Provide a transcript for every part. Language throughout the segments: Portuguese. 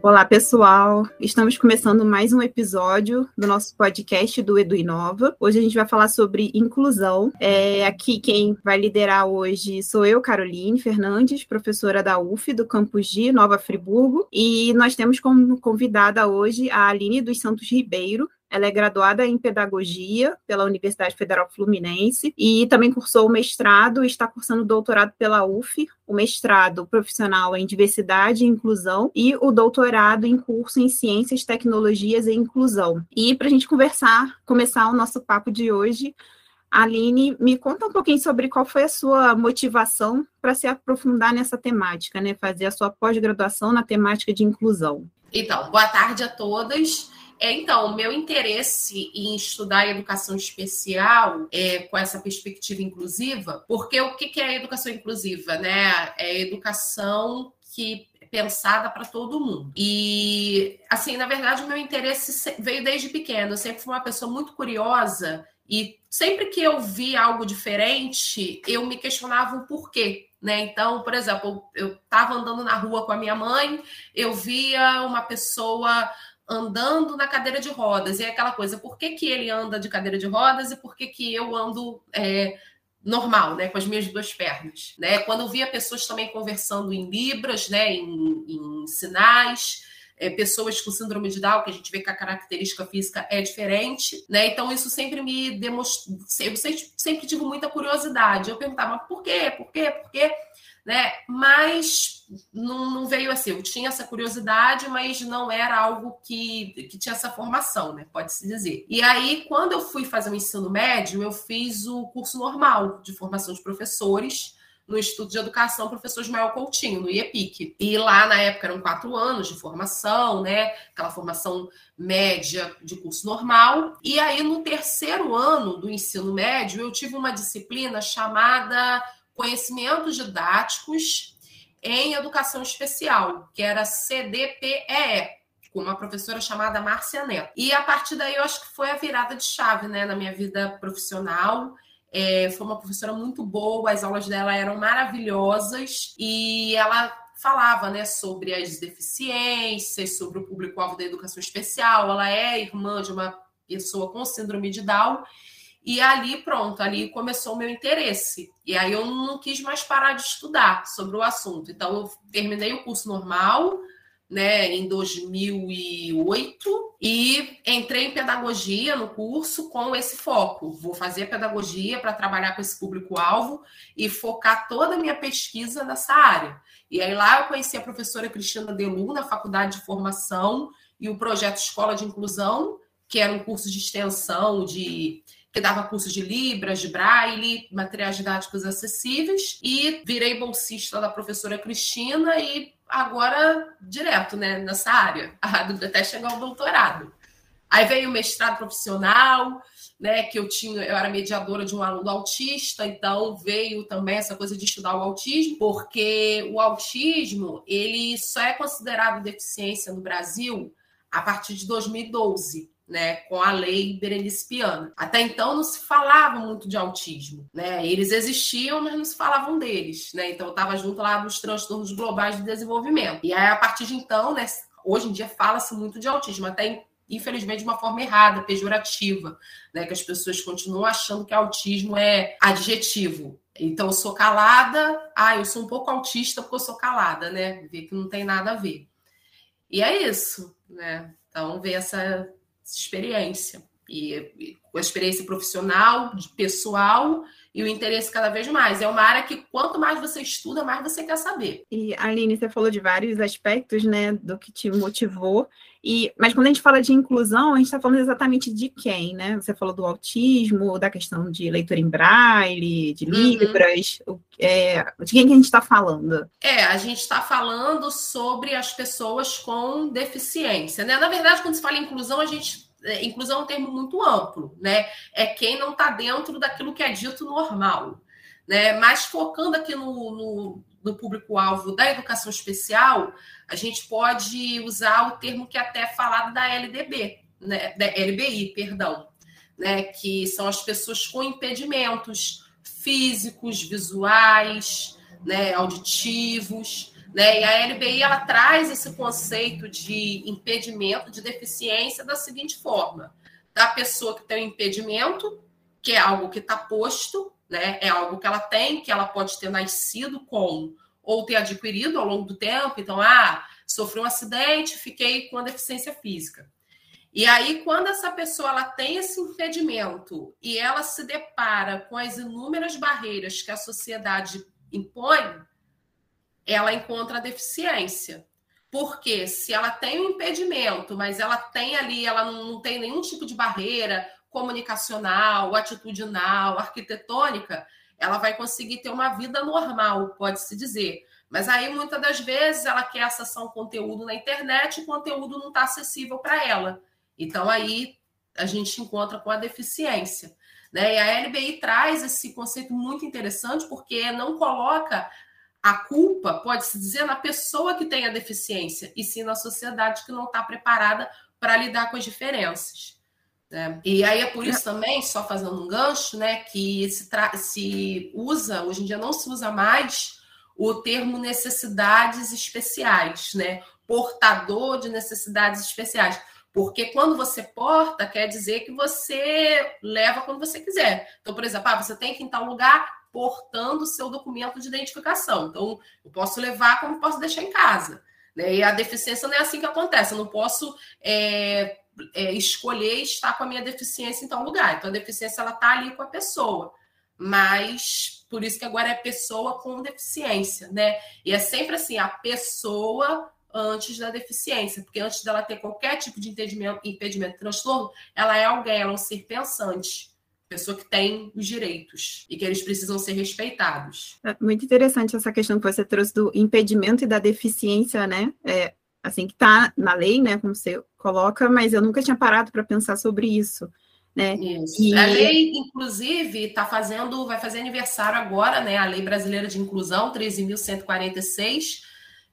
Olá, pessoal. Estamos começando mais um episódio do nosso podcast do Edu Inova. Hoje a gente vai falar sobre inclusão. É, aqui quem vai liderar hoje sou eu, Caroline Fernandes, professora da UF do campus de Nova Friburgo, e nós temos como convidada hoje a Aline dos Santos Ribeiro, ela é graduada em pedagogia pela Universidade Federal Fluminense e também cursou o mestrado e está cursando doutorado pela UF, o mestrado profissional em diversidade e inclusão e o doutorado em curso em ciências, tecnologias e inclusão. E para a gente conversar, começar o nosso papo de hoje, Aline, me conta um pouquinho sobre qual foi a sua motivação para se aprofundar nessa temática, né? Fazer a sua pós-graduação na temática de inclusão. Então, boa tarde a todas. É, então, meu interesse em estudar educação especial é, com essa perspectiva inclusiva, porque o que é educação inclusiva? Né? É educação que é pensada para todo mundo. E, assim, na verdade, o meu interesse veio desde pequeno. Eu sempre fui uma pessoa muito curiosa e sempre que eu vi algo diferente, eu me questionava o porquê. Né? Então, por exemplo, eu estava andando na rua com a minha mãe, eu via uma pessoa andando na cadeira de rodas. E é aquela coisa, por que, que ele anda de cadeira de rodas e por que, que eu ando é, normal, né, com as minhas duas pernas? Né? Quando eu via pessoas também conversando em libras, né, em, em sinais, é, pessoas com síndrome de Down, que a gente vê que a característica física é diferente, né? Então, isso sempre me demonstrou. Eu sempre, sempre tive muita curiosidade. Eu perguntava, por quê? Por quê? Por quê? Né? Mas não, não, veio assim. Eu tinha essa curiosidade, mas não era algo que, que tinha essa formação, né? Pode-se dizer. E aí, quando eu fui fazer o ensino médio, eu fiz o curso normal de formação de professores no Instituto de Educação Professor Ismael Coutinho, no IEPIC. E lá, na época, eram quatro anos de formação, né? Aquela formação média de curso normal. E aí, no terceiro ano do ensino médio, eu tive uma disciplina chamada conhecimentos didáticos em educação especial, que era CDPEE, com uma professora chamada Márcia Neto. E a partir daí eu acho que foi a virada de chave né, na minha vida profissional. É, foi uma professora muito boa, as aulas dela eram maravilhosas e ela falava né, sobre as deficiências, sobre o público-alvo da educação especial. Ela é irmã de uma pessoa com síndrome de Down e ali, pronto, ali começou o meu interesse. E aí eu não quis mais parar de estudar sobre o assunto. Então eu terminei o curso normal, né, em 2008 e entrei em pedagogia no curso com esse foco. Vou fazer pedagogia para trabalhar com esse público-alvo e focar toda a minha pesquisa nessa área. E aí lá eu conheci a professora Cristina Delu na faculdade de formação e o projeto Escola de Inclusão, que era um curso de extensão de que dava cursos de Libras, de Braille, materiais didáticos acessíveis, e virei bolsista da professora Cristina e agora direto né, nessa área, até chegar ao doutorado. Aí veio o mestrado profissional, né, que eu tinha, eu era mediadora de um aluno autista, então veio também essa coisa de estudar o autismo, porque o autismo, ele só é considerado deficiência no Brasil a partir de 2012 né, com a lei Berenice Piana. Até então não se falava muito de autismo, né? Eles existiam, mas não se falavam deles, né? Então eu estava junto lá dos transtornos globais de desenvolvimento. E aí a partir de então, né, hoje em dia fala-se muito de autismo, até infelizmente de uma forma errada, pejorativa, né, que as pessoas continuam achando que autismo é adjetivo. Então eu sou calada, ah, eu sou um pouco autista porque eu sou calada, né? Vê que não tem nada a ver. E é isso, né? Então, ver essa experiência. E, e a experiência profissional, pessoal e o interesse cada vez mais. É uma área que quanto mais você estuda, mais você quer saber. E Aline, você falou de vários aspectos, né, do que te motivou. E, mas quando a gente fala de inclusão, a gente está falando exatamente de quem, né? Você falou do autismo, da questão de leitura em braille, de uhum. libras. Uhum. É, de quem que a gente está falando? É, a gente está falando sobre as pessoas com deficiência, né? Na verdade, quando se fala em inclusão, a gente é, inclusão é um termo muito amplo, né? É quem não está dentro daquilo que é dito normal, né? Mas focando aqui no, no, no público-alvo da educação especial, a gente pode usar o termo que é até falado da LDB, né? Da LBI, perdão, né? Que são as pessoas com impedimentos físicos, visuais, né? Auditivos Né? E a LBI ela traz esse conceito de impedimento, de deficiência, da seguinte forma: da pessoa que tem um impedimento, que é algo que está posto, né? é algo que ela tem, que ela pode ter nascido com ou ter adquirido ao longo do tempo. Então, ah, sofri um acidente, fiquei com uma deficiência física. E aí, quando essa pessoa ela tem esse impedimento e ela se depara com as inúmeras barreiras que a sociedade impõe, ela encontra a deficiência. Porque se ela tem um impedimento, mas ela tem ali, ela não, tem nenhum tipo de barreira comunicacional, atitudinal, arquitetônica, ela vai conseguir ter uma vida normal, pode-se dizer. Mas aí, muitas das vezes, ela quer acessar um conteúdo na internet e o conteúdo não está acessível para ela. Então, aí a gente encontra com a deficiência. Né? E a LBI traz esse conceito muito interessante, porque não coloca a culpa, pode-se dizer, na pessoa que tem a deficiência, e sim na sociedade que não está preparada para lidar com as diferenças. Né? E aí é por isso também, só fazendo um gancho, né, que se, se usa, hoje em dia não se usa mais o termo necessidades especiais, né? Portador de necessidades especiais. Porque quando você porta, quer dizer que você leva quando você quiser. Então, por exemplo, ah, você tem que ir em tal lugar portando o seu documento de identificação. Então, eu posso levar como posso deixar em casa. Né? E a deficiência não é assim que acontece. Eu não posso é, é, escolher estar com a minha deficiência em tal lugar. Então, a deficiência ela está ali com a pessoa. Mas por isso que agora é pessoa com deficiência, né? E é sempre assim, a pessoa antes da deficiência, porque antes dela ter qualquer tipo de impedimento, impedimento transtorno, ela é alguém, ela é um ser pensante, pessoa que tem os direitos e que eles precisam ser respeitados. É muito interessante essa questão que você trouxe do impedimento e da deficiência, né? É, assim que está na lei, né, como você coloca, mas eu nunca tinha parado para pensar sobre isso. Né? Isso. E... A lei, inclusive, está fazendo, vai fazer aniversário agora, né? A Lei Brasileira de Inclusão, 13.146,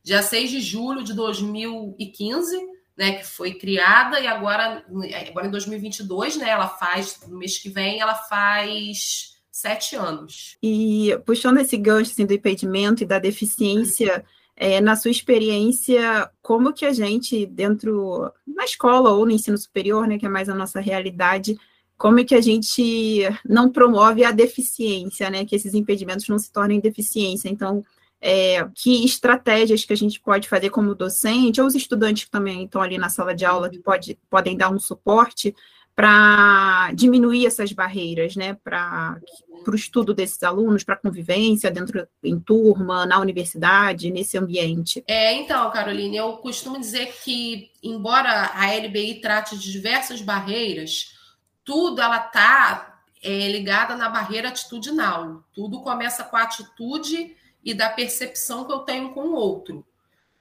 dia 6 de julho de 2015, né, que foi criada, e agora, agora em 2022, né, ela faz, no mês que vem, ela faz sete anos. E puxando esse gancho assim, do impedimento e da deficiência, é, na sua experiência, como que a gente, dentro, na escola ou no ensino superior, né, que é mais a nossa realidade, como que a gente não promove a deficiência, né, que esses impedimentos não se tornem deficiência. Então, é, que estratégias que a gente pode fazer como docente, ou os estudantes que também estão ali na sala de aula, que pode, podem dar um suporte para diminuir essas barreiras, né, para o estudo desses alunos, para a convivência dentro em turma, na universidade, nesse ambiente. É, então, Caroline, eu costumo dizer que, embora a LBI trate de diversas barreiras, tudo ela está é, ligada na barreira atitudinal. Tudo começa com a atitude e da percepção que eu tenho com o outro.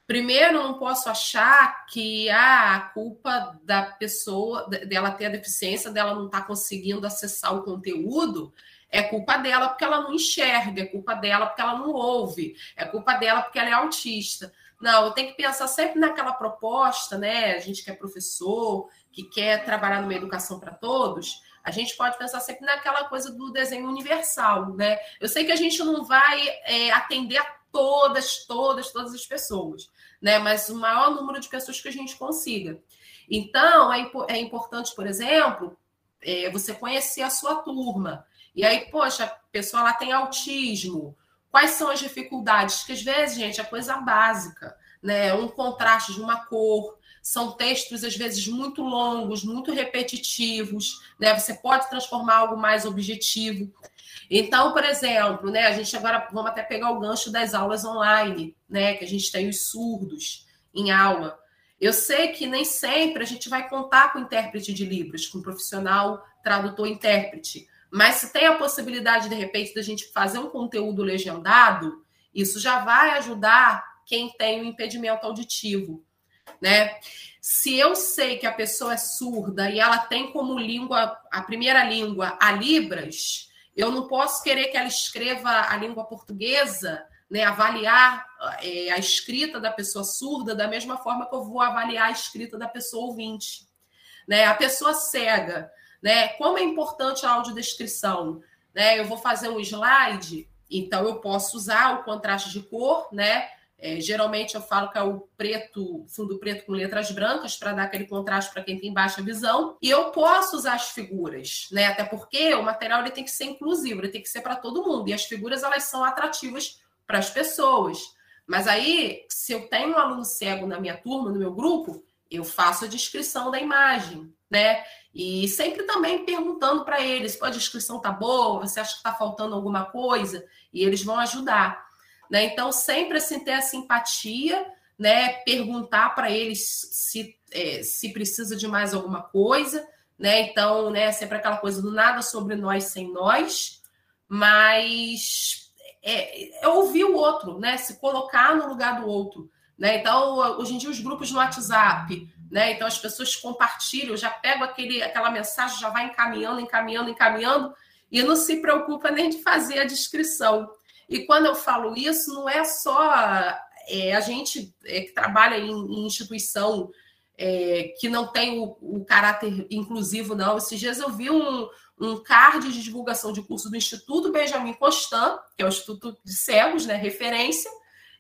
Primeiro, não posso achar que ah, a culpa da pessoa, dela ter a deficiência, dela não estar tá conseguindo acessar o conteúdo, é culpa dela porque ela não enxerga, é culpa dela porque ela não ouve, é culpa dela porque ela é autista. Não, eu tenho que pensar sempre naquela proposta, né? A gente que é professor, que quer trabalhar numa educação para todos, a gente pode pensar sempre naquela coisa do desenho universal, né? Eu sei que a gente não vai é, atender a todas, todas, todas as pessoas, né? Mas o maior número de pessoas que a gente consiga. Então, é, é importante, por exemplo, é, você conhecer a sua turma. E aí, poxa, a pessoa lá tem autismo. Quais são as dificuldades? Que às vezes, gente, é coisa básica, né? Um contraste de uma cor, são textos, às vezes, muito longos, muito repetitivos, né? Você pode transformar algo mais objetivo. Então, por exemplo, né, a gente agora vamos até pegar o gancho das aulas online, né? Que a gente tem os surdos em aula. Eu sei que nem sempre a gente vai contar com intérprete de Libras, com profissional tradutor-intérprete, mas se tem a possibilidade, de repente, da gente fazer um conteúdo legendado, isso já vai ajudar quem tem o um impedimento auditivo né? Se eu sei que a pessoa é surda e ela tem como língua, a primeira língua, a Libras, eu não posso querer que ela escreva a língua portuguesa, né? Avaliar é, a escrita da pessoa surda da mesma forma que eu vou avaliar a escrita da pessoa ouvinte. Né? A pessoa cega, né? Como é importante a audiodescrição, né? Eu vou fazer um slide, então eu posso usar o contraste de cor, né? É, geralmente eu falo que é o preto, fundo preto com letras brancas, para dar aquele contraste para quem tem baixa visão. E eu posso usar as figuras, né? Até porque o material ele tem que ser inclusivo, ele tem que ser para todo mundo. E as figuras elas são atrativas para as pessoas. Mas aí, se eu tenho um aluno cego na minha turma, no meu grupo, eu faço a descrição da imagem, né? E sempre também perguntando para eles: a descrição tá boa? Você acha que está faltando alguma coisa? E eles vão ajudar. Né? Então, sempre assim, ter a simpatia, né? perguntar para eles se, é, se precisa de mais alguma coisa. Né? Então, né, sempre aquela coisa do nada sobre nós sem nós, mas é, é ouvir o outro, né? se colocar no lugar do outro. Né? Então, hoje em dia, os grupos no WhatsApp, né? Então as pessoas compartilham, já pego aquele, aquela mensagem, já vai encaminhando, encaminhando, encaminhando, e não se preocupa nem de fazer a descrição. E quando eu falo isso, não é só é, a gente é, que trabalha em, em instituição é, que não tem o, o, caráter inclusivo, não. Esses dias eu vi um, um card de divulgação de curso do Instituto Benjamin Constant, que é o Instituto de Cegos, né, referência,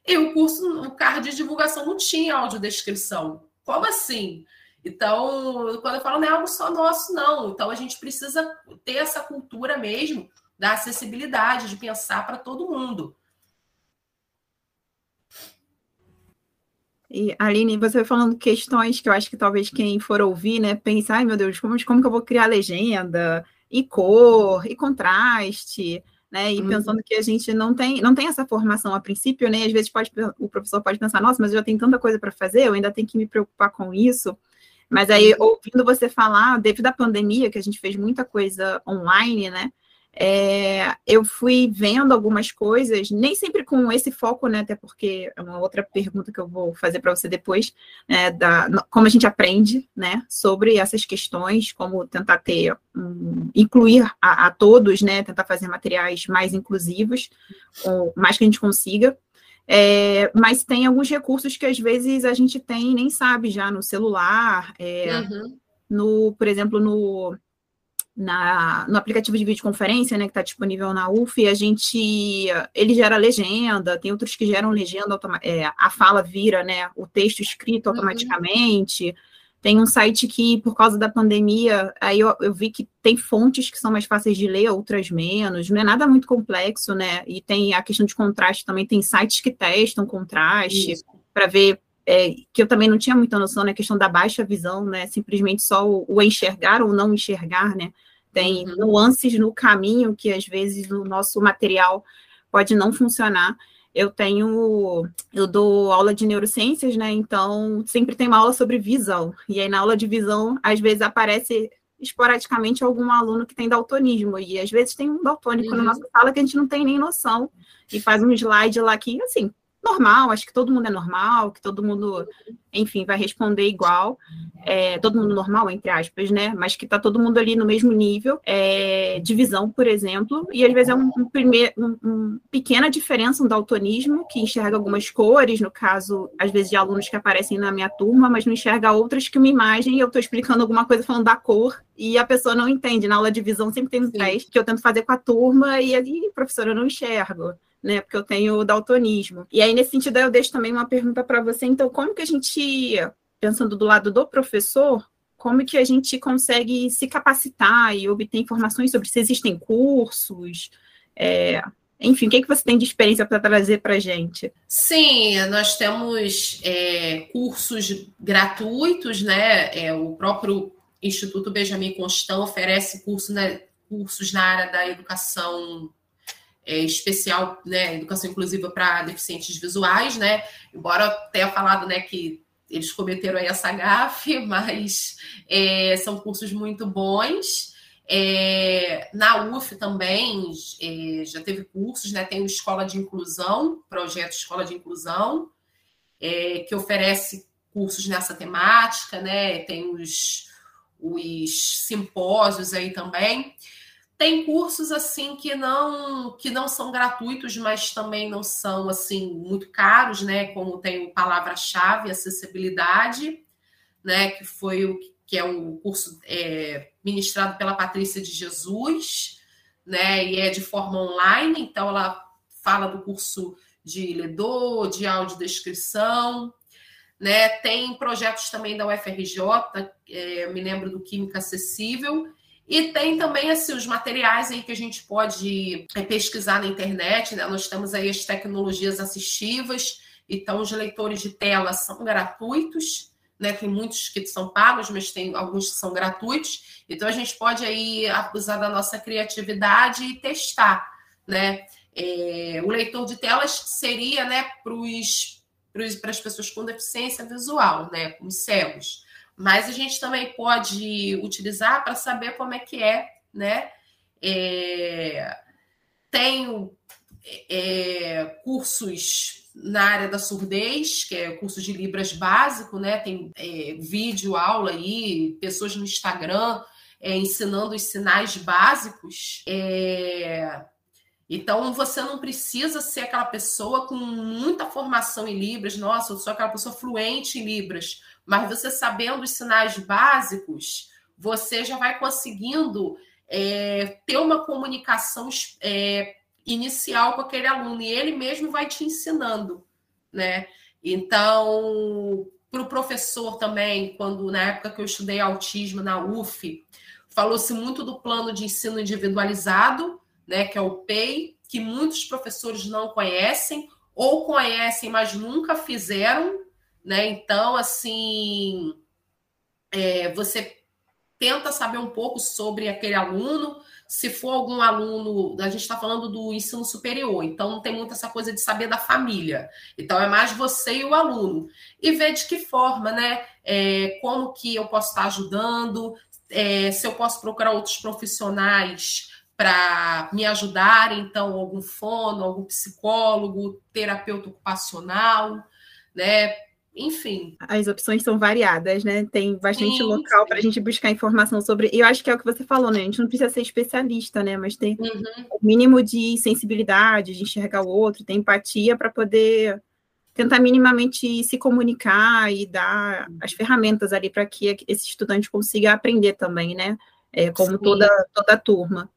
e o curso, o card de divulgação não tinha audiodescrição. Como assim? Então, quando eu falo, não é algo só nosso, não. Então, a gente precisa ter essa cultura mesmo da acessibilidade, de pensar para todo mundo. E, Aline, você falando questões que eu acho que talvez quem for ouvir, né, pense, ai meu Deus, como, como que eu vou criar legenda, e cor, e contraste, né, e uhum. pensando que a gente não tem, não tem essa formação a princípio, né, às vezes pode, o professor pode pensar, nossa, mas eu já tenho tanta coisa para fazer, eu ainda tenho que me preocupar com isso, mas aí, uhum. ouvindo você falar, devido à pandemia, que a gente fez muita coisa online, né, é, eu fui vendo algumas coisas, nem sempre com esse foco, né? Até porque é uma outra pergunta que eu vou fazer para você depois, né, da, como a gente aprende, né, sobre essas questões, como tentar ter, um, incluir a, a, todos, né, tentar fazer materiais mais inclusivos, o mais que a gente consiga. É, mas tem alguns recursos que às vezes a gente tem nem sabe já no celular, é, uhum. no, por exemplo, no na, no aplicativo de videoconferência, né, que está disponível na UF, a gente, ele gera legenda, tem outros que geram legenda, é, a fala vira, né, o texto escrito uhum. automaticamente, uhum. tem um site que, por causa da pandemia, aí eu, eu, vi que tem fontes que são mais fáceis de ler, outras menos, não é nada muito complexo, né, e tem a questão de contraste também, tem sites que testam contraste, para ver é, que eu também não tinha muita noção, né, a questão da baixa visão, né, simplesmente só o, o enxergar ou não enxergar, né, tem uhum. nuances no caminho que às vezes o nosso material pode não funcionar. Eu tenho, eu dou aula de neurociências, né? Então sempre tem uma aula sobre visão. E aí na aula de visão, às vezes aparece esporadicamente algum aluno que tem daltonismo e às vezes tem um daltônico uhum. na nossa sala que a gente não tem nem noção e faz um slide lá que assim normal, acho que todo mundo é normal, que todo mundo, enfim, vai responder igual, é, todo mundo normal, entre aspas, né? Mas que tá todo mundo ali no mesmo nível é, de visão, por exemplo, e às vezes é um, um, primeir, um, um pequena diferença, um daltonismo, que enxerga algumas cores, no caso, às vezes, de alunos que aparecem na minha turma, mas não enxerga outras que uma imagem e eu estou explicando alguma coisa falando da cor e a pessoa não entende. Na aula de visão sempre tem um teste que eu tento fazer com a turma e ali, professora, eu não enxergo né? Porque eu tenho daltonismo. E aí, nesse sentido, eu deixo também uma pergunta para você. Então, como que a gente, pensando do lado do professor, como que a gente consegue se capacitar e obter informações sobre se existem cursos, é, enfim, o que, é que você tem de experiência para trazer para a gente? Sim, nós temos é, cursos gratuitos, né? É, o próprio Instituto Benjamin Constant oferece curso, né, cursos na área da educação é, especial, né, educação inclusiva para deficientes visuais, né? Embora tenha falado, né, que eles cometeram aí essa gafe, mas é, são cursos muito bons. É, na UF também é, já teve cursos, né? Tem o Escola de Inclusão, projeto Escola de Inclusão, é, que oferece cursos nessa temática, né? Tem os, os simpósios aí também. Tem cursos assim que não que não são gratuitos, mas também não são assim muito caros, né? Como tem o palavra-chave acessibilidade, né? Que foi o que é um curso é, ministrado pela Patrícia de Jesus, né? E é de forma online, então ela fala do curso de ledor, de audiodescrição, né? Tem projetos também da UFRJ, é, me lembro do Química Acessível, e tem também assim, os materiais aí que a gente pode é, pesquisar na internet, né? Nós temos aí as tecnologias assistivas, então os leitores de tela são gratuitos, né? Tem muitos que são pagos, mas tem alguns que são gratuitos. Então a gente pode aí abusar da nossa criatividade e testar, né? É, o leitor de telas seria, né, para as pessoas com deficiência visual, né, com cegos. Mas a gente também pode utilizar para saber como é que é, né? É, tenho é, cursos na área da surdez, que é curso de Libras básico, né? Tem é, vídeo, aula aí, pessoas no Instagram é, ensinando os sinais básicos. É, então, você não precisa ser aquela pessoa com muita formação em Libras, nossa, eu sou aquela pessoa fluente em Libras, mas você sabendo os sinais básicos, você já vai conseguindo é, ter uma comunicação é, inicial com aquele aluno, e ele mesmo vai te ensinando, né? Então, para o professor também, quando na época que eu estudei autismo na UF, falou-se muito do plano de ensino individualizado, né, que é o PEI, que muitos professores não conhecem ou conhecem, mas nunca fizeram, né? Então, assim, é, você tenta saber um pouco sobre aquele aluno. Se for algum aluno, a gente está falando do ensino superior, então não tem muito essa coisa de saber da família. Então é mais você e o aluno. E ver de que forma, né? É, como que eu posso estar ajudando, é, se eu posso procurar outros profissionais para me ajudar, então, algum fono, algum psicólogo, terapeuta ocupacional, né? Enfim. As opções são variadas, né? Tem bastante sim, local para a gente buscar informação sobre. E eu acho que é o que você falou, né? A gente não precisa ser especialista, né? Mas tem uhum. o mínimo de sensibilidade, de enxergar o outro, ter empatia para poder tentar minimamente se comunicar e dar as ferramentas ali para que esse estudante consiga aprender também, né? É, como toda, toda a turma.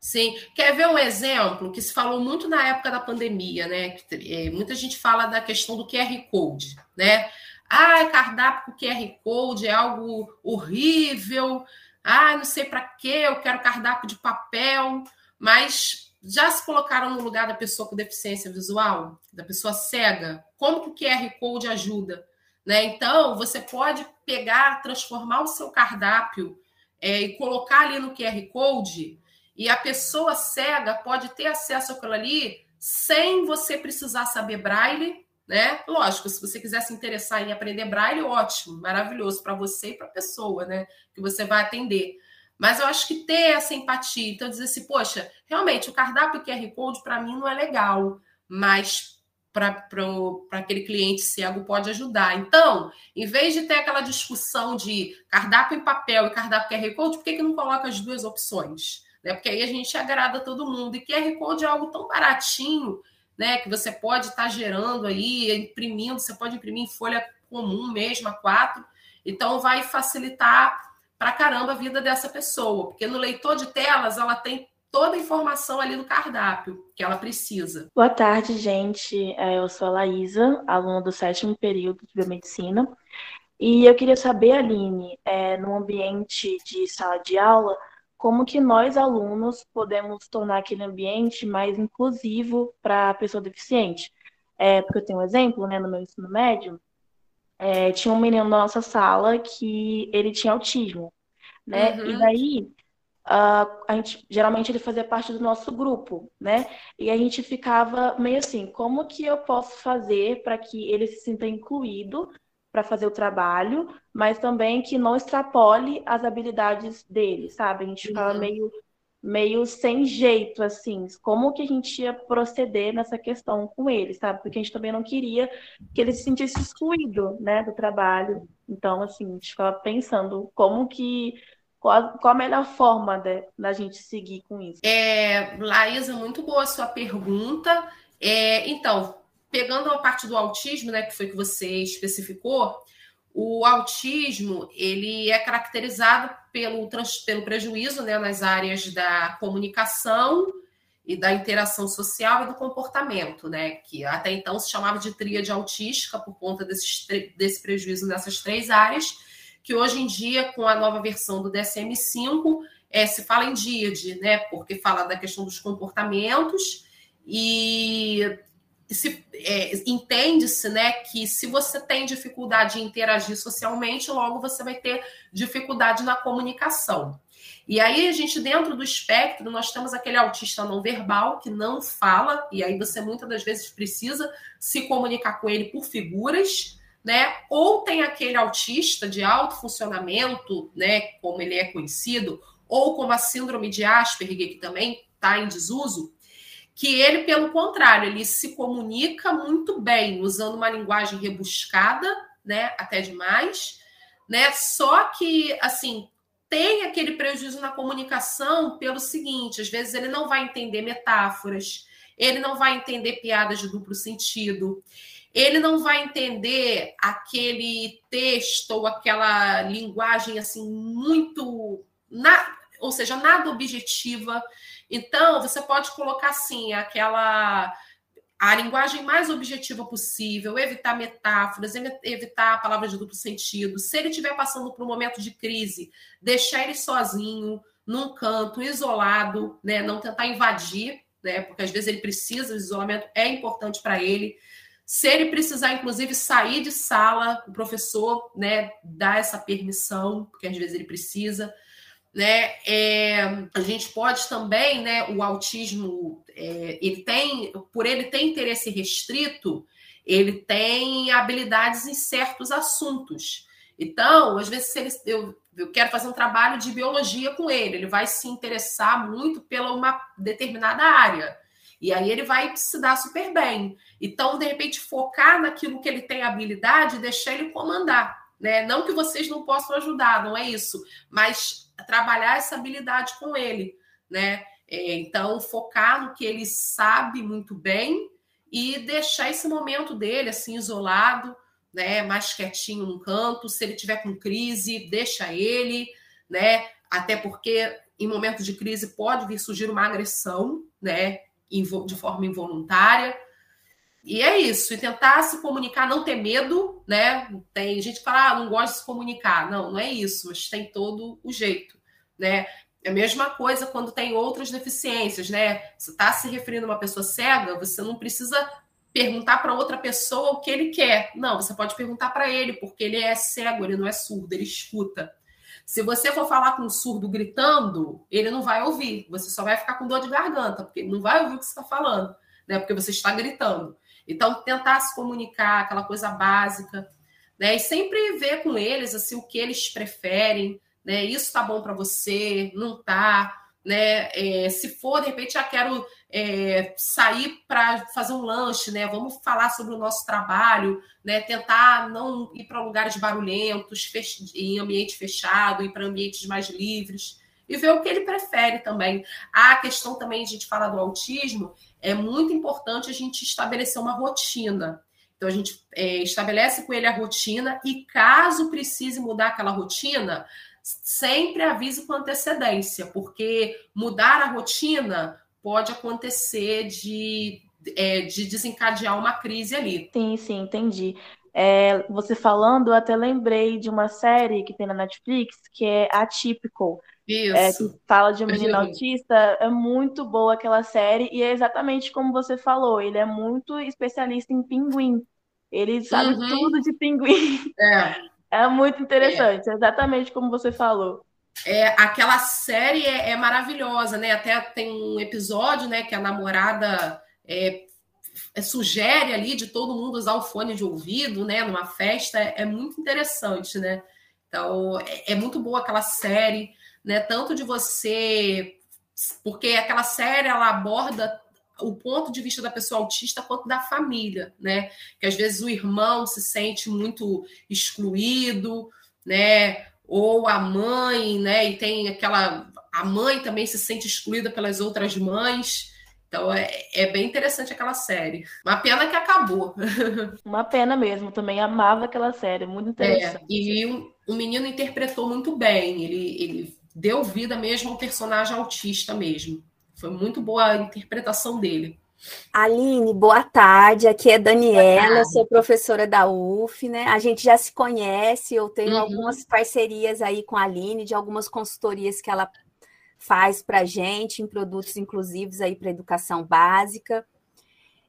Sim. Quer ver um exemplo que se falou muito na época da pandemia, né? É, muita gente fala da questão do QR Code, né? Ah, cardápio com QR Code é algo horrível. Ah, não sei para quê, eu quero cardápio de papel. Mas já se colocaram no lugar da pessoa com deficiência visual, da pessoa cega? Como que o QR Code ajuda? Né? Então, você pode pegar, transformar o seu cardápio é, e colocar ali no QR Code e a pessoa cega pode ter acesso àquilo ali sem você precisar saber braille, né? Lógico, se você quiser se interessar em aprender braille, ótimo, maravilhoso para você e para a pessoa, né? Que você vai atender. Mas eu acho que ter essa empatia, então dizer assim, poxa, realmente o cardápio QR Code para mim não é legal, mas para aquele cliente cego pode ajudar. Então, em vez de ter aquela discussão de cardápio em papel e cardápio QR Code, por que, que não coloca as duas opções? Né? Porque aí a gente agrada todo mundo. E QR Code é algo tão baratinho, né? Que você pode estar tá gerando aí, imprimindo, você pode imprimir em folha comum mesmo, a quatro. Então vai facilitar para caramba a vida dessa pessoa, porque no leitor de telas ela tem toda a informação ali do cardápio que ela precisa. Boa tarde, gente. É, eu sou a Laísa, aluna do sétimo período de biomedicina. E eu queria saber, Aline, é, no ambiente de sala de aula, como que nós, alunos, podemos tornar aquele ambiente mais inclusivo para a pessoa deficiente. É, porque eu tenho um exemplo, né, no meu ensino médio, é, tinha um menino na nossa sala que ele tinha autismo, né, uhum. e daí uh, a gente, geralmente ele fazia parte do nosso grupo, né, e a gente ficava meio assim, como que eu posso fazer para que ele se sinta incluído para fazer o trabalho, mas também que não extrapole as habilidades dele, sabe? A gente ficava uhum. meio, meio sem jeito, assim, como que a gente ia proceder nessa questão com ele, sabe? Porque a gente também não queria que ele se sentisse excluído, né, do trabalho. Então, assim, a gente ficava pensando como que qual, qual, a melhor forma da gente seguir com isso? É, Laísa, muito boa a sua pergunta. É, então, pegando a parte do autismo, né, que foi que você especificou, o autismo ele é caracterizado pelo, pelo prejuízo né, nas áreas da comunicação e da interação social e do comportamento, né? Que até então se chamava de tríade autística por conta desse, desse prejuízo nessas três áreas, que hoje em dia, com a nova versão do DSM-5, é, se fala em díade, né? Porque fala da questão dos comportamentos e se é, entende-se, né, que se você tem dificuldade em interagir socialmente, logo você vai ter dificuldade na comunicação. E aí, a gente, dentro do espectro, nós temos aquele autista não verbal que não fala, e aí você muitas das vezes precisa se comunicar com ele por figuras, né? Ou tem aquele autista de alto funcionamento, né? Como ele é conhecido, ou como a síndrome de Asperger, que também está em desuso, que ele, pelo contrário, ele se comunica muito bem, usando uma linguagem rebuscada, né? Até demais, né? Só que, assim, tem aquele prejuízo na comunicação pelo seguinte: às vezes ele não vai entender metáforas, ele não vai entender piadas de duplo sentido, ele não vai entender aquele texto ou aquela linguagem assim muito. Na, ou seja, nada objetiva. Então, você pode colocar assim, aquela a linguagem mais objetiva possível, evitar metáforas, evitar palavras de duplo sentido. Se ele estiver passando por um momento de crise, deixar ele sozinho, num canto, isolado, né? não tentar invadir, né? porque às vezes ele precisa, o isolamento é importante para ele. Se ele precisar, inclusive, sair de sala, o professor né, dá essa permissão, porque às vezes ele precisa né? É, a gente pode também, né? O autismo, é, ele tem, por ele ter interesse restrito, ele tem habilidades em certos assuntos. Então, às vezes, ele, eu, eu quero fazer um trabalho de biologia com ele, ele vai se interessar muito pela uma determinada área. E aí ele vai se dar super bem. Então, de repente, focar naquilo que ele tem habilidade e deixar ele comandar. Né? Não que vocês não possam ajudar, não é isso. Mas trabalhar essa habilidade com ele, né? É, então, focar no que ele sabe muito bem e deixar esse momento dele assim isolado, né, mais quietinho num canto. Se ele tiver com crise, deixa ele, né? Até porque em momentos de crise pode vir surgir uma agressão, né, de forma involuntária. E é isso, e tentar se comunicar, não ter medo, né? Tem gente que fala, ah, não gosta de se comunicar. Não, não é isso, mas tem todo o jeito, né? É a mesma coisa quando tem outras deficiências, né? Você está se referindo a uma pessoa cega, você não precisa perguntar para outra pessoa o que ele quer. Não, você pode perguntar para ele, porque ele é cego, ele não é surdo, ele escuta. Se você for falar com um surdo gritando, ele não vai ouvir. Você só vai ficar com dor de garganta, porque ele não vai ouvir o que você está falando, né? Porque você está gritando. Então, tentar se comunicar, aquela coisa básica, né? E sempre ver com eles assim o que eles preferem, né? Isso tá bom para você, não tá, né? É, se for, de repente, já quero é, sair para fazer um lanche, né? Vamos falar sobre o nosso trabalho, né? Tentar não ir para lugares barulhentos, fech... em ambiente fechado, ir para ambientes mais livres e ver o que ele prefere também. A questão também, a gente fala do autismo, é muito importante a gente estabelecer uma rotina. Então, a gente é, estabelece com ele a rotina e, caso precise mudar aquela rotina, sempre avise com antecedência, porque mudar a rotina pode acontecer de, é, de desencadear uma crise ali. Sim, sim, entendi. É, você falando, eu até lembrei de uma série que tem na Netflix que é Atypical. É, que fala de um menino autista, é muito boa aquela série, e é exatamente como você falou, ele é muito especialista em pinguim. Ele sabe uhum. tudo de pinguim. É. É muito interessante, é. exatamente como você falou. É, aquela série é, é, maravilhosa, né? Até tem um episódio, né, que a namorada é, é, sugere ali de todo mundo usar o fone de ouvido, né, numa festa. É, é muito interessante, né? Então, é, é, muito boa aquela série, né? Tanto de você, porque aquela série ela aborda o ponto de vista da pessoa autista quanto da família, né? Que às vezes o irmão se sente muito excluído, né? Ou a mãe, né? E tem aquela. A mãe também se sente excluída pelas outras mães. Então é, é bem interessante aquela série. Uma pena que acabou. Uma pena mesmo, também amava aquela série, muito é, interessante. É, e o, o menino interpretou muito bem, ele, ele deu vida mesmo ao personagem autista mesmo. Foi muito boa a interpretação dele. Aline, boa tarde. Aqui é Daniela, sou professora da UF, né? A gente já se conhece, eu tenho uhum. algumas parcerias aí com a Aline, de algumas consultorias que ela faz para a gente em produtos inclusivos aí para educação básica.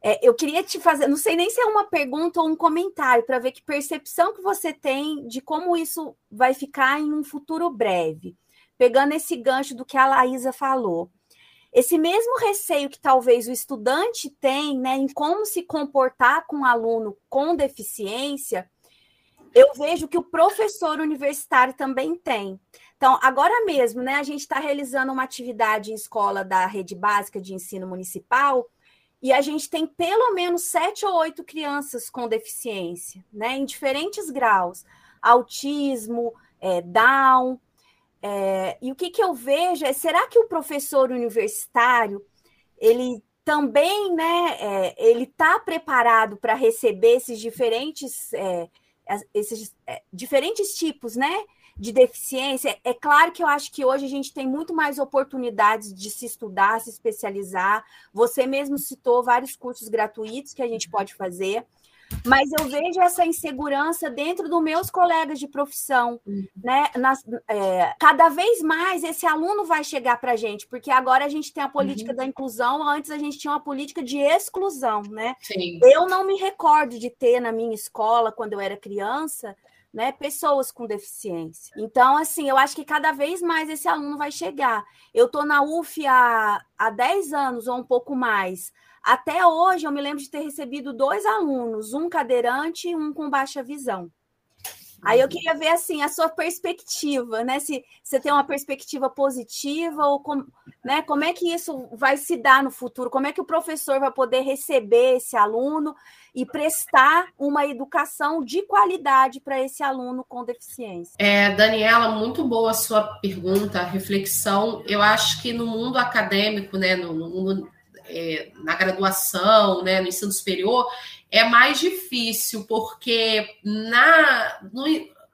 É, eu queria te fazer, não sei nem se é uma pergunta ou um comentário, para ver que percepção que você tem de como isso vai ficar em um futuro breve. Pegando esse gancho do que a Laísa falou. Esse mesmo receio que talvez o estudante tem né, em como se comportar com um aluno com deficiência, eu vejo que o professor universitário também tem. Então, agora mesmo, né, a gente está realizando uma atividade em escola da rede básica de ensino municipal e a gente tem pelo menos sete ou oito crianças com deficiência, né, em diferentes graus, autismo, é, Down, é, e o que, que eu vejo é, será que o professor universitário, ele também, né, é, ele está preparado para receber esses diferentes, é, esses é, diferentes tipos, né, de deficiência? É claro que eu acho que hoje a gente tem muito mais oportunidades de se estudar, se especializar. Você mesmo citou vários cursos gratuitos que a gente pode fazer mas eu vejo essa insegurança dentro dos meus colegas de profissão, uhum. né? Nas, é, cada vez mais esse aluno vai chegar para a gente, porque agora a gente tem a política uhum. da inclusão, antes a gente tinha uma política de exclusão, né? Sim. Eu não me recordo de ter na minha escola, quando eu era criança, né, pessoas com deficiência. Então, assim, eu acho que cada vez mais esse aluno vai chegar. Eu estou na UF há, há 10 anos ou um pouco mais. Até hoje, eu me lembro de ter recebido dois alunos, um cadeirante e um com baixa visão. Aí eu uhum. queria ver assim a sua perspectiva, né? Se você tem uma perspectiva positiva ou com, né? Como é que isso vai se dar no futuro? Como é que o professor vai poder receber esse aluno e prestar uma educação de qualidade para esse aluno com deficiência? É, Daniela, muito boa a sua pergunta, reflexão. Eu acho que no mundo acadêmico, né, no, no mundo é, na graduação, né, no ensino superior, é mais difícil, porque na, no,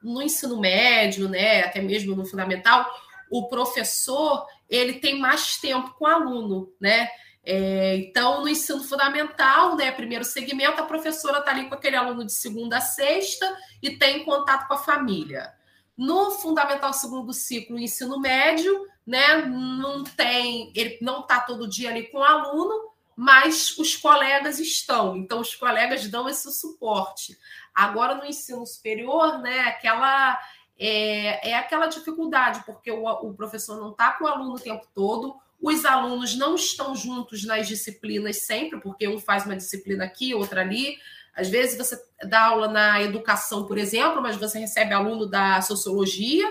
no ensino médio, né, até mesmo no fundamental, o professor ele tem mais tempo com o aluno, né? É, então, no ensino fundamental, né, primeiro segmento, a professora está ali com aquele aluno de segunda a sexta e tem contato com a família. No fundamental segundo ciclo, ensino médio, né, não tem, ele não está todo dia ali com o aluno, mas os colegas estão, então os colegas dão esse suporte. Agora no ensino superior, né, aquela é, é aquela dificuldade, porque o, o professor não está com o aluno o tempo todo, os alunos não estão juntos nas disciplinas sempre, porque um faz uma disciplina aqui, outra ali. Às vezes você dá aula na educação, por exemplo, mas você recebe aluno da sociologia,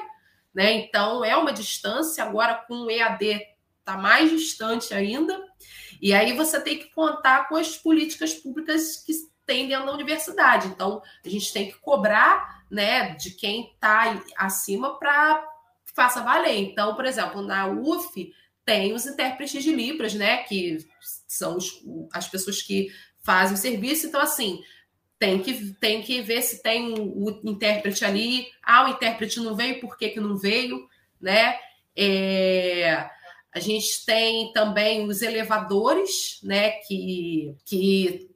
né? Então é uma distância, agora com o EAD está mais distante ainda. E aí você tem que contar com as políticas públicas que tem dentro da universidade. Então, a gente tem que cobrar né, de quem está acima para faça valer. Então, por exemplo, na UF tem os intérpretes de Libras, né? Que são os, as pessoas que fazem o serviço. Então, assim, tem que, tem que ver se tem o intérprete ali. Ah, o intérprete não veio, por que, que não veio? Né? É, a gente tem também os elevadores, né? Que, que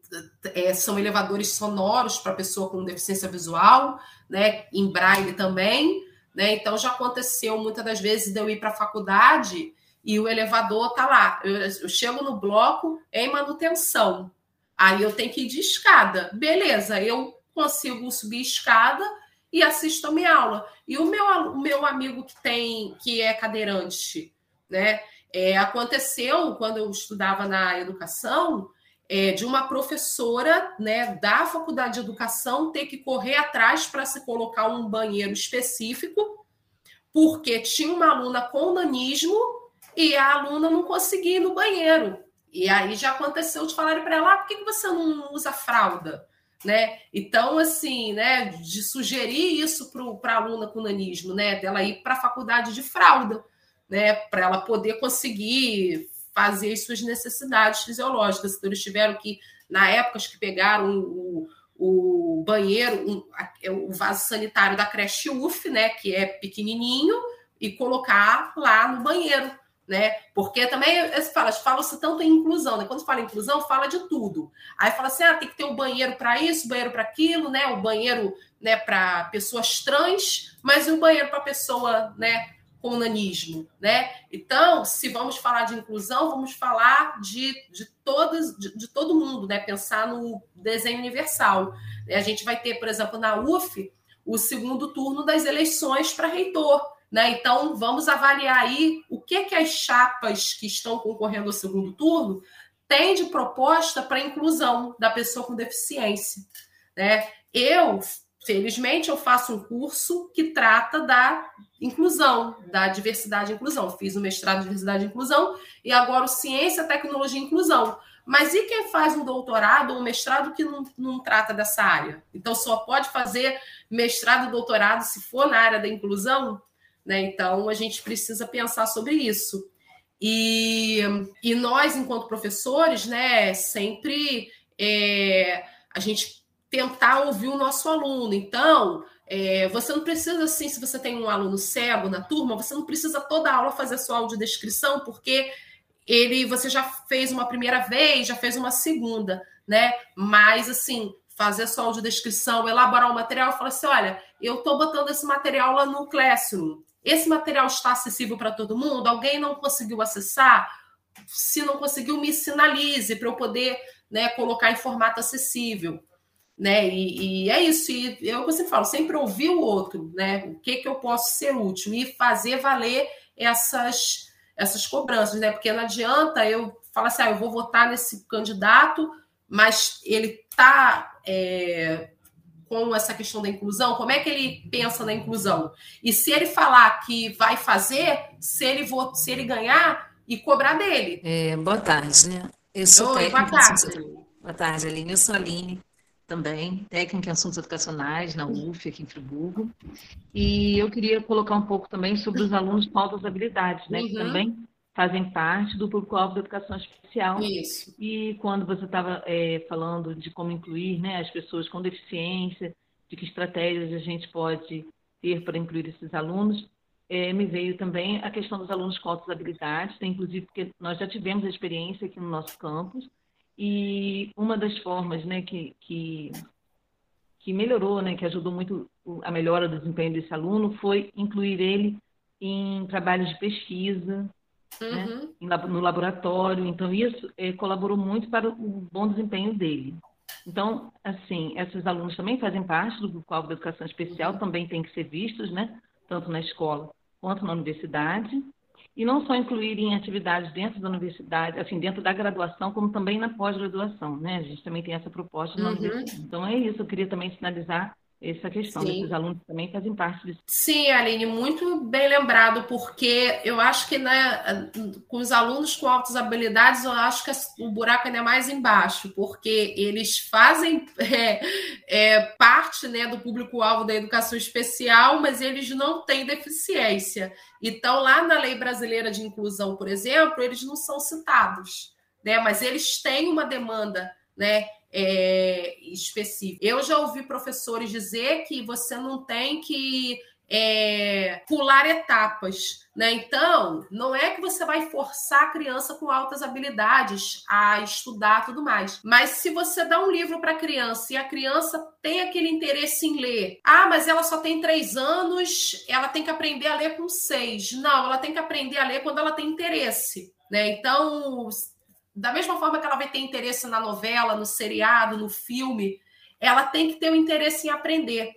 é, são elevadores sonoros para pessoa com deficiência visual, né? Em braille também. Né? Então já aconteceu muitas das vezes de eu ir para a faculdade e o elevador tá lá. Eu, eu chego no bloco em manutenção. Aí eu tenho que ir de escada. Beleza, eu consigo subir escada e assisto a minha aula. E o meu, o meu amigo que tem, que é cadeirante, né? É, aconteceu quando eu estudava na educação, é, de uma professora né, da faculdade de educação ter que correr atrás para se colocar um banheiro específico, porque tinha uma aluna com nanismo e a aluna não conseguia ir no banheiro. E aí já aconteceu de falarem para ela: ah, por que você não usa fralda? Né? Então, assim, né, de sugerir isso para a aluna com nanismo, né, dela ir para a faculdade de fralda, né, para ela poder conseguir fazer as suas necessidades fisiológicas. Então, eles tiveram que, na época que pegaram o, o banheiro, um, é o vaso sanitário da creche UF, né, que é pequenininho, e colocar lá no banheiro, né? Porque também fala, fala-se tanto em inclusão, né? Quando fala inclusão, fala de tudo. Aí fala assim: ah, tem que ter o um banheiro para isso, banheiro para aquilo, né? O banheiro né, para pessoas trans, mas e o banheiro para pessoa, né? com nanismo, né? Então, se vamos falar de inclusão, vamos falar de, de de, de todo mundo, né? Pensar no desenho universal. A gente vai ter, por exemplo, na UF, o segundo turno das eleições para reitor. Né? Então, vamos avaliar aí o que, que as chapas que estão concorrendo ao segundo turno têm de proposta para a inclusão da pessoa com deficiência. Né? Eu, felizmente, eu faço um curso que trata da inclusão, da diversidade e inclusão. Fiz o mestrado em diversidade e inclusão e agora o ciência, tecnologia e inclusão. Mas e quem faz um doutorado ou um mestrado que não, não trata dessa área? Então, só pode fazer mestrado e doutorado se for na área da inclusão? Né? Então, a gente precisa pensar sobre isso. E, e nós, enquanto professores, né, sempre é, a gente tentar ouvir o nosso aluno. Então, é, você não precisa, assim, se você tem um aluno cego na turma, você não precisa toda aula fazer a sua audiodescrição, porque ele você já fez uma primeira vez, já fez uma segunda, né? Mas assim, fazer a sua audiodescrição, elaborar o material, falar assim: olha, eu estou botando esse material lá no Classroom. Esse material está acessível para todo mundo? Alguém não conseguiu acessar? Se não conseguiu, me sinalize para eu poder né, colocar em formato acessível. Né? E, e é isso. E eu sempre falo, sempre ouvir o outro, né? O que, que eu posso ser útil e fazer valer essas essas cobranças, né? Porque não adianta eu falar assim, ah, eu vou votar nesse candidato, mas ele está é, com essa questão da inclusão, como é que ele pensa na inclusão? E se ele falar que vai fazer, se ele, vot, se ele ganhar e cobrar dele. É, boa tarde, né? Eu sou Oi, técnica. Boa tarde. Boa tarde, Aline. Eu sou Aline também, técnica em assuntos educacionais na UF, aqui em Friburgo. E eu queria colocar um pouco também sobre os alunos com altas habilidades, né, uhum. que também fazem parte do público-alvo da educação especial. Isso. E quando você estava é, falando de como incluir né, as pessoas com deficiência, de que estratégias a gente pode ter para incluir esses alunos, é, me veio também a questão dos alunos com altas habilidades, né, inclusive porque nós já tivemos a experiência aqui no nosso campus, e uma das formas né, que, que, que melhorou, né, que ajudou muito a melhora do desempenho desse aluno foi incluir ele em trabalhos de pesquisa, uhum. né, no laboratório. Então, isso é, colaborou muito para o bom desempenho dele. Então, assim, esses alunos também fazem parte do grupo-alvo da educação especial, uhum. também têm que ser vistos, né, tanto na escola quanto na universidade e não só incluir em atividades dentro da universidade, assim, dentro da graduação, como também na pós-graduação, né? A gente também tem essa proposta na uhum. universidade. Então é isso, eu queria também sinalizar essa questão Sim. desses alunos também fazem parte disso. Sim, Aline, muito bem lembrado, porque eu acho que né, com os alunos com altas habilidades, eu acho que o buraco ainda é mais embaixo, porque eles fazem é, é, parte né, do público-alvo da educação especial, mas eles não têm deficiência. Então, lá na Lei Brasileira de Inclusão, por exemplo, eles não são citados, né, mas eles têm uma demanda né, é, específico. Eu já ouvi professores dizer que você não tem que é, pular etapas. Né? Então, não é que você vai forçar a criança com altas habilidades a estudar tudo mais. Mas se você dá um livro para a criança e a criança tem aquele interesse em ler, ah, mas ela só tem três anos, ela tem que aprender a ler com seis. Não, ela tem que aprender a ler quando ela tem interesse. Né? Então, da mesma forma que ela vai ter interesse na novela, no seriado, no filme, ela tem que ter o um interesse em aprender.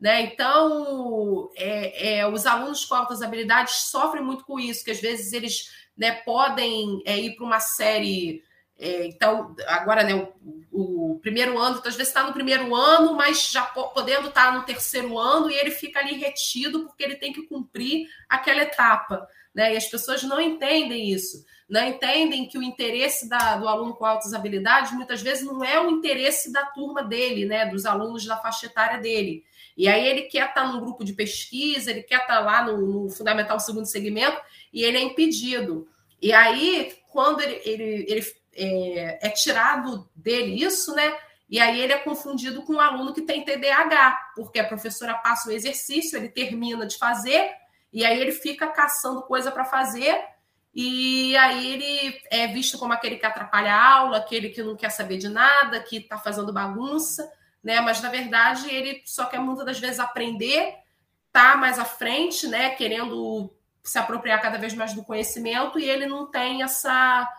Né? Então, é, é, os alunos com altas habilidades sofrem muito com isso, que às vezes eles né, podem é, ir para uma série. É, então, agora, né, o, o, primeiro ano, então, às vezes está no primeiro ano, mas já podendo estar tá no terceiro ano, e ele fica ali retido porque ele tem que cumprir aquela etapa. Né? E as pessoas não entendem isso não entendem que o interesse da, do aluno com altas habilidades muitas vezes não é o interesse da turma dele, né, dos alunos da faixa etária dele. E aí ele quer estar num grupo de pesquisa, ele quer estar lá no, no fundamental segundo segmento e ele é impedido. E aí, quando ele, ele, ele é, é, tirado dele isso, né? E aí ele é confundido com um aluno que tem TDAH, porque a professora passa o exercício, ele termina de fazer, e aí ele fica caçando coisa para fazer e aí ele é visto como aquele que atrapalha a aula, aquele que não quer saber de nada, que está fazendo bagunça, né? Mas na verdade ele só quer muitas das vezes aprender, tá mais à frente, né? Querendo se apropriar cada vez mais do conhecimento e ele não tem essa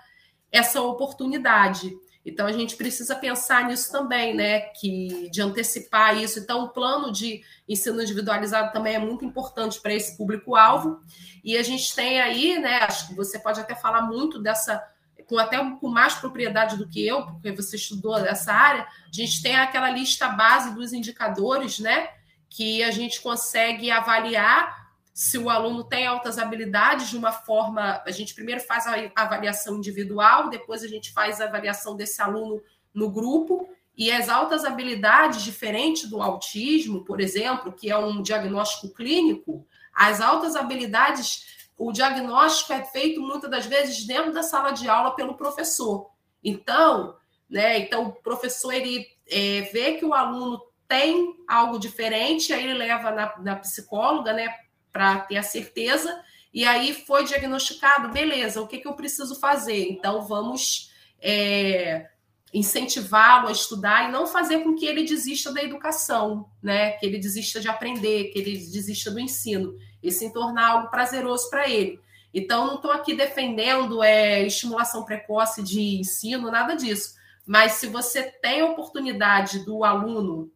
essa oportunidade. Então a gente precisa pensar nisso também, né? Que de antecipar isso. Então o plano de ensino individualizado também é muito importante para esse público-alvo. E a gente tem aí, né? Acho que você pode até falar muito dessa, com até com mais propriedade do que eu, porque você estudou essa área. A gente tem aquela lista base dos indicadores, né? Que a gente consegue avaliar se o aluno tem altas habilidades de uma forma. A gente primeiro faz a avaliação individual, depois a gente faz a avaliação desse aluno no grupo. E as altas habilidades, diferente do autismo, por exemplo, que é um diagnóstico clínico, as altas habilidades, o diagnóstico é feito muitas das vezes dentro da sala de aula pelo professor. Então, né, então o professor ele é, vê que o aluno tem algo diferente, aí ele leva na, na psicóloga, né, para ter a certeza, e aí foi diagnosticado, beleza, o que, que eu preciso fazer? Então, vamos é, incentivá-lo a estudar e não fazer com que ele desista da educação, né? Que ele desista de aprender, que ele desista do ensino, e se tornar algo prazeroso para ele. Então, não estou aqui defendendo é, estimulação precoce de ensino, nada disso. Mas se você tem a oportunidade do aluno,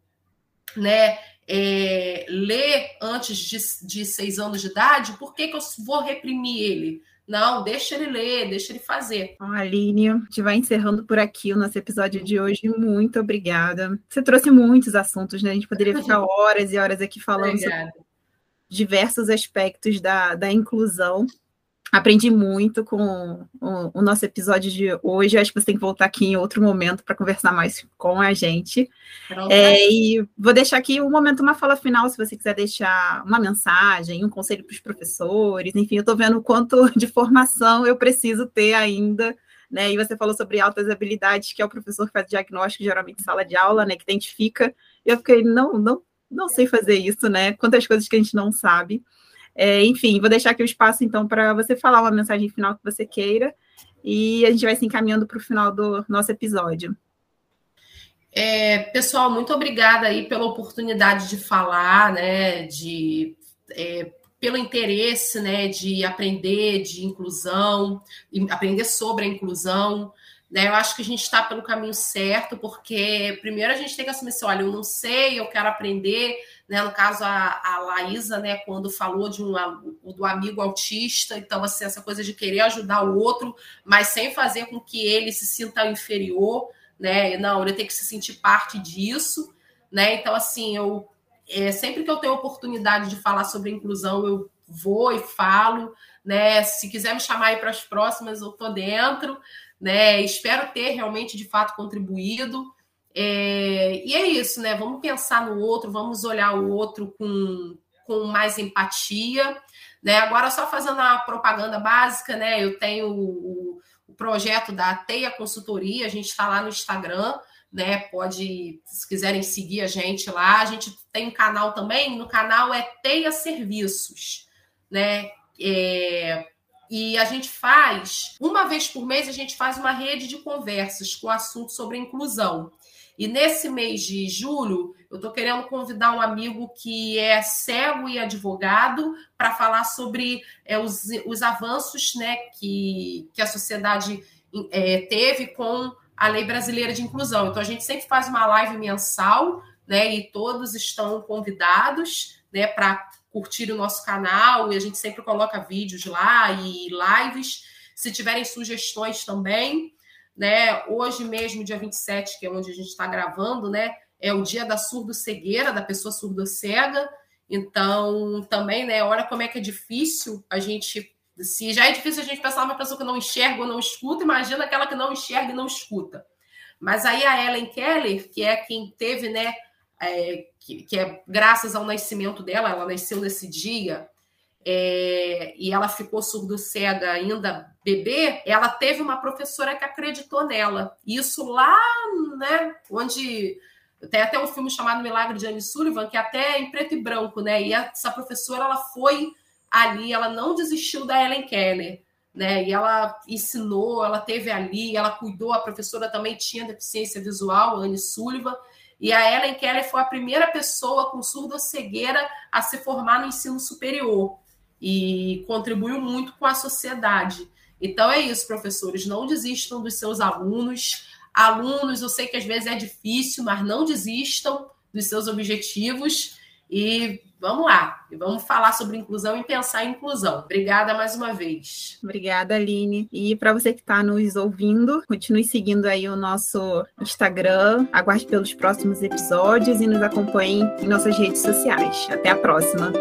né, é, ler antes de, de seis anos de idade, por que, que eu vou reprimir ele? Não, deixa ele ler, deixa ele fazer. Aline, a gente vai encerrando por aqui o nosso episódio de hoje. Muito obrigada. Você trouxe muitos assuntos, né? A gente poderia ficar horas e horas aqui falando sobre diversos aspectos da, da inclusão. Aprendi muito com o, o, nosso episódio de hoje. Acho que você tem que voltar aqui em outro momento para conversar mais com a gente. É, e vou deixar aqui um momento, uma fala final, se você quiser deixar uma mensagem, um conselho para os professores. Enfim, eu estou vendo o quanto de formação eu preciso ter ainda. Né? E você falou sobre altas habilidades, que é o professor que faz diagnóstico, geralmente em sala de aula, né? Que identifica. E eu fiquei, não, não, não sei fazer isso, né? Quantas coisas que a gente não sabe. É, enfim, vou deixar aqui o espaço, então, para você falar uma mensagem final que você queira, e a gente vai se encaminhando para o final do nosso episódio. É, pessoal, muito obrigada aí pela oportunidade de falar, né, de, é, pelo interesse, né, de aprender de inclusão, aprender sobre a inclusão, né, eu acho que a gente está pelo caminho certo, porque primeiro a gente tem que assumir assim, olha, eu não sei, eu quero aprender, né? No caso, a, a Laísa, né, quando falou de um, do amigo autista, então, assim, essa coisa de querer ajudar o outro, mas sem fazer com que ele se sinta inferior, né? Não, ele tem que se sentir parte disso, né? Então, assim, eu é, sempre que eu tenho oportunidade de falar sobre inclusão, eu vou e falo, né? Se quiser me chamar aí para as próximas, eu tô dentro, né? Espero ter realmente de fato contribuído. É, e é isso, né? Vamos pensar no outro, vamos olhar o outro com, com mais empatia. Né? Agora, só fazendo a propaganda básica, né? Eu tenho o, o projeto da Teia Consultoria, a gente está lá no Instagram, né? Pode, se quiserem seguir a gente lá. A gente tem um canal também, no canal é Teia Serviços, né? É, e a gente faz, uma vez por mês, a gente faz uma rede de conversas com assuntos sobre inclusão. E nesse mês de julho, eu estou querendo convidar um amigo que é cego e advogado para falar sobre é, os, os avanços né, que, que a sociedade é, teve com a lei brasileira de inclusão. Então, a gente sempre faz uma live mensal, né? E todos estão convidados né, para curtir o nosso canal, e a gente sempre coloca vídeos lá e lives. Se tiverem sugestões também, né? Hoje mesmo, dia 27, que é onde a gente está gravando, né? É o dia da surdo-cegueira, da pessoa surdo-cega. Então, também, né? Olha como é que é difícil a gente. Se já é difícil a gente pensar numa pessoa que não enxerga ou não escuta, imagina aquela que não enxerga e não escuta. Mas aí a Ellen Keller, que é quem teve, né? É, que, que é graças ao nascimento dela, ela nasceu nesse dia, é, e ela ficou surdo-cega ainda bebê, ela teve uma professora que acreditou nela. Isso lá, né, onde tem até um filme chamado Milagre de Anne Sullivan, que é até em preto e branco, né? E essa professora, ela foi ali, ela não desistiu da Ellen Keller, né? E ela ensinou, ela teve ali, ela cuidou, a professora também tinha deficiência visual, Anne Sullivan, e a Ellen Keller foi a primeira pessoa com surdo-cegueira a se formar no ensino superior e contribuiu muito com a sociedade. Então é isso, professores, não desistam dos seus alunos. Alunos, eu sei que às vezes é difícil, mas não desistam dos seus objetivos e vamos lá, e vamos falar sobre inclusão e pensar em inclusão. Obrigada mais uma vez. Obrigada, Aline. E para você que está nos ouvindo, continue seguindo aí o nosso Instagram, aguarde pelos próximos episódios e nos acompanhe em nossas redes sociais. Até a próxima.